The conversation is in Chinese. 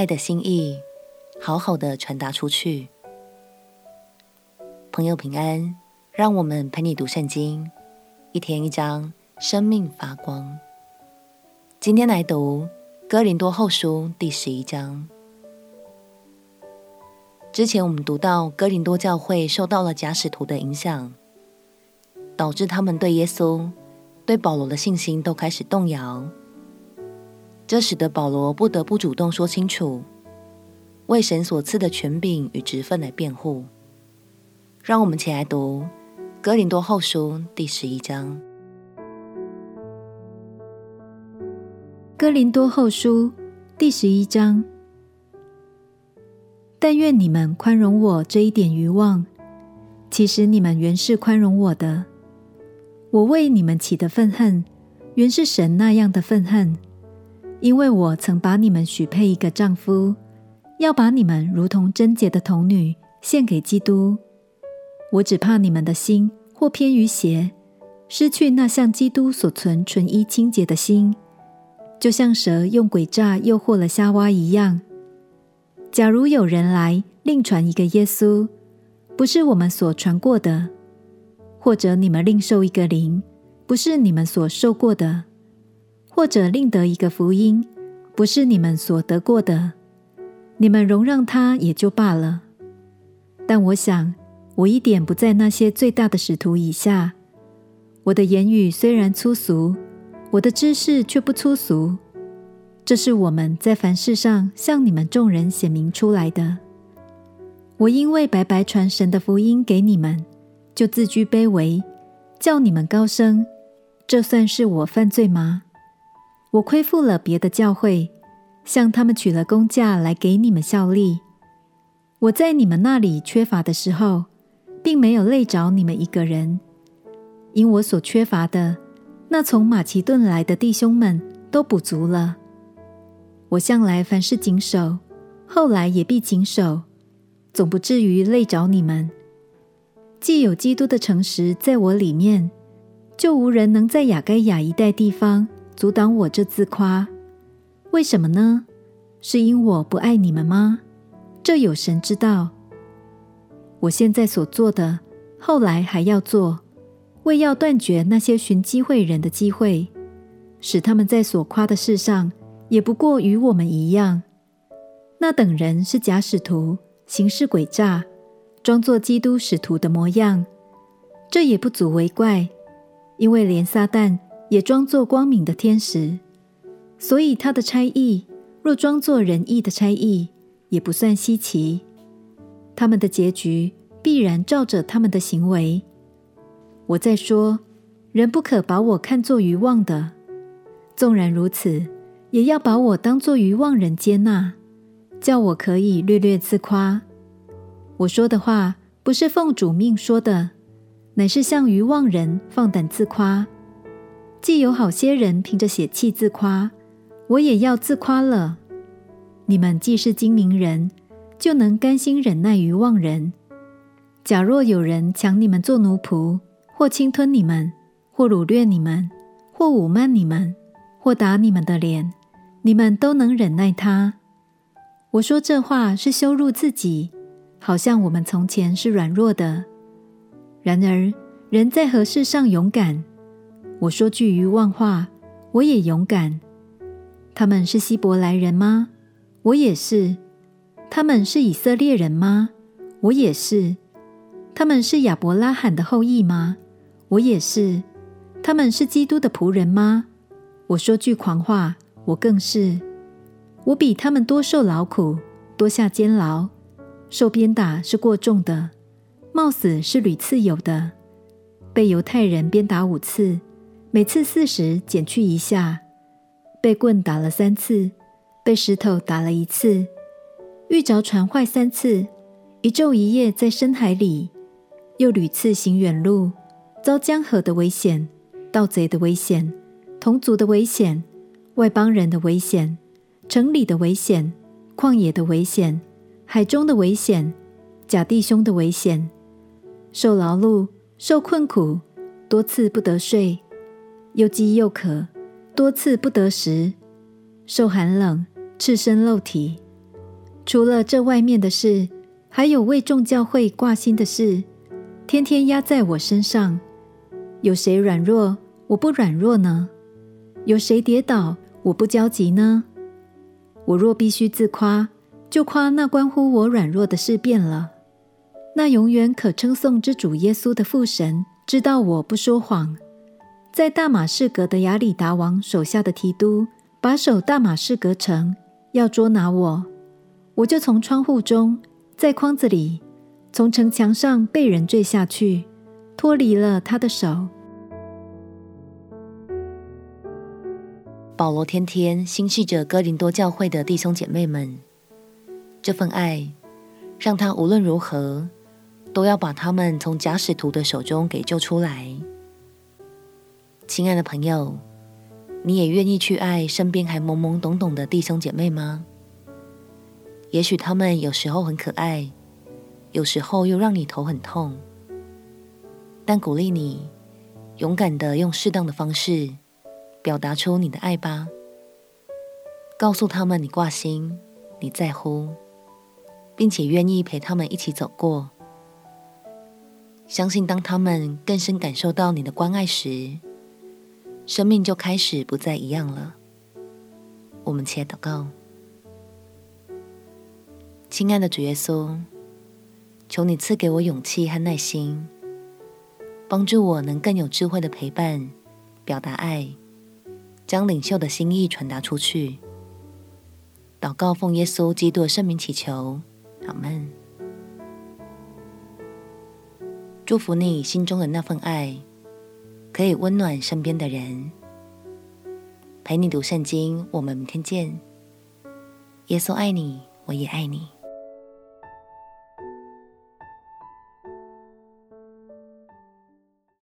爱的心意，好好的传达出去。朋友平安，让我们陪你读圣经，一天一章，生命发光。今天来读哥林多后书第十一章。之前我们读到哥林多教会受到了假使徒的影响，导致他们对耶稣、对保罗的信心都开始动摇。这使得保罗不得不主动说清楚，为神所赐的权柄与职分来辩护。让我们起来读《哥林多后书》第十一章。《哥林多后书》第十一章。但愿你们宽容我这一点愚妄，其实你们原是宽容我的。我为你们起的愤恨，原是神那样的愤恨。因为我曾把你们许配一个丈夫，要把你们如同贞洁的童女献给基督。我只怕你们的心或偏于邪，失去那像基督所存纯一清洁的心，就像蛇用诡诈诱惑了夏娃一样。假如有人来另传一个耶稣，不是我们所传过的；或者你们另受一个灵，不是你们所受过的。或者另得一个福音，不是你们所得过的，你们容让他也就罢了。但我想，我一点不在那些最大的使徒以下。我的言语虽然粗俗，我的知识却不粗俗。这是我们在凡事上向你们众人显明出来的。我因为白白传神的福音给你们，就自居卑微，叫你们高升，这算是我犯罪吗？我亏负了别的教会，向他们取了工价来给你们效力。我在你们那里缺乏的时候，并没有累着你们一个人，因我所缺乏的，那从马其顿来的弟兄们都补足了。我向来凡事谨守，后来也必谨守，总不至于累着你们。既有基督的诚实在我里面，就无人能在亚该亚一带地方。阻挡我这自夸，为什么呢？是因我不爱你们吗？这有神知道。我现在所做的，后来还要做，为要断绝那些寻机会人的机会，使他们在所夸的事上，也不过与我们一样。那等人是假使徒，行事诡诈，装作基督使徒的模样，这也不足为怪，因为连撒旦。也装作光明的天使，所以他的差役若装作仁义的差役，也不算稀奇。他们的结局必然照着他们的行为。我再说，人不可把我看作愚妄的，纵然如此，也要把我当作愚妄人接纳，叫我可以略略自夸。我说的话不是奉主命说的，乃是像愚妄人放胆自夸。既有好些人凭着血气自夸，我也要自夸了。你们既是精明人，就能甘心忍耐愚妄人。假若有人抢你们做奴仆，或侵吞你们，或掳掠你们，或侮慢你们，或打你们的脸，你们都能忍耐他。我说这话是羞辱自己，好像我们从前是软弱的。然而人在何事上勇敢？我说句愚妄话，我也勇敢。他们是希伯来人吗？我也是。他们是以色列人吗？我也是。他们是亚伯拉罕的后裔吗？我也是。他们是基督的仆人吗？我说句狂话，我更是。我比他们多受劳苦，多下监牢，受鞭打是过重的，冒死是屡次有的，被犹太人鞭打五次。每次四十减去一下，被棍打了三次，被石头打了一次，遇着船坏三次，一昼一夜在深海里，又屡次行远路，遭江河的危险、盗贼的危险、同族的危险、外邦人的危险、城里的危险、旷野的危险、海中的危险、假弟兄的危险，受劳碌、受困苦，多次不得睡。又饥又渴，多次不得食；受寒冷，赤身露体，除了这外面的事，还有为众教会挂心的事，天天压在我身上。有谁软弱，我不软弱呢？有谁跌倒，我不焦急呢？我若必须自夸，就夸那关乎我软弱的事变了。那永远可称颂之主耶稣的父神，知道我不说谎。在大马士革的亚里达王手下的提督，把守大马士革城，要捉拿我，我就从窗户中，在筐子里，从城墙上被人坠下去，脱离了他的手。保罗天天心系着哥林多教会的弟兄姐妹们，这份爱让他无论如何都要把他们从假使徒的手中给救出来。亲爱的朋友，你也愿意去爱身边还懵懵懂懂的弟兄姐妹吗？也许他们有时候很可爱，有时候又让你头很痛，但鼓励你勇敢地用适当的方式。表达出你的爱吧，告诉他们你挂心，你在乎，并且愿意陪他们一起走过。相信当他们更深感受到你的关爱时，生命就开始不再一样了。我们且祷告，亲爱的主耶稣，求你赐给我勇气和耐心，帮助我能更有智慧的陪伴，表达爱。将领袖的心意传达出去。祷告奉耶稣基督的圣名祈求，阿门。祝福你心中的那份爱，可以温暖身边的人。陪你读圣经，我们明天见。耶稣爱你，我也爱你。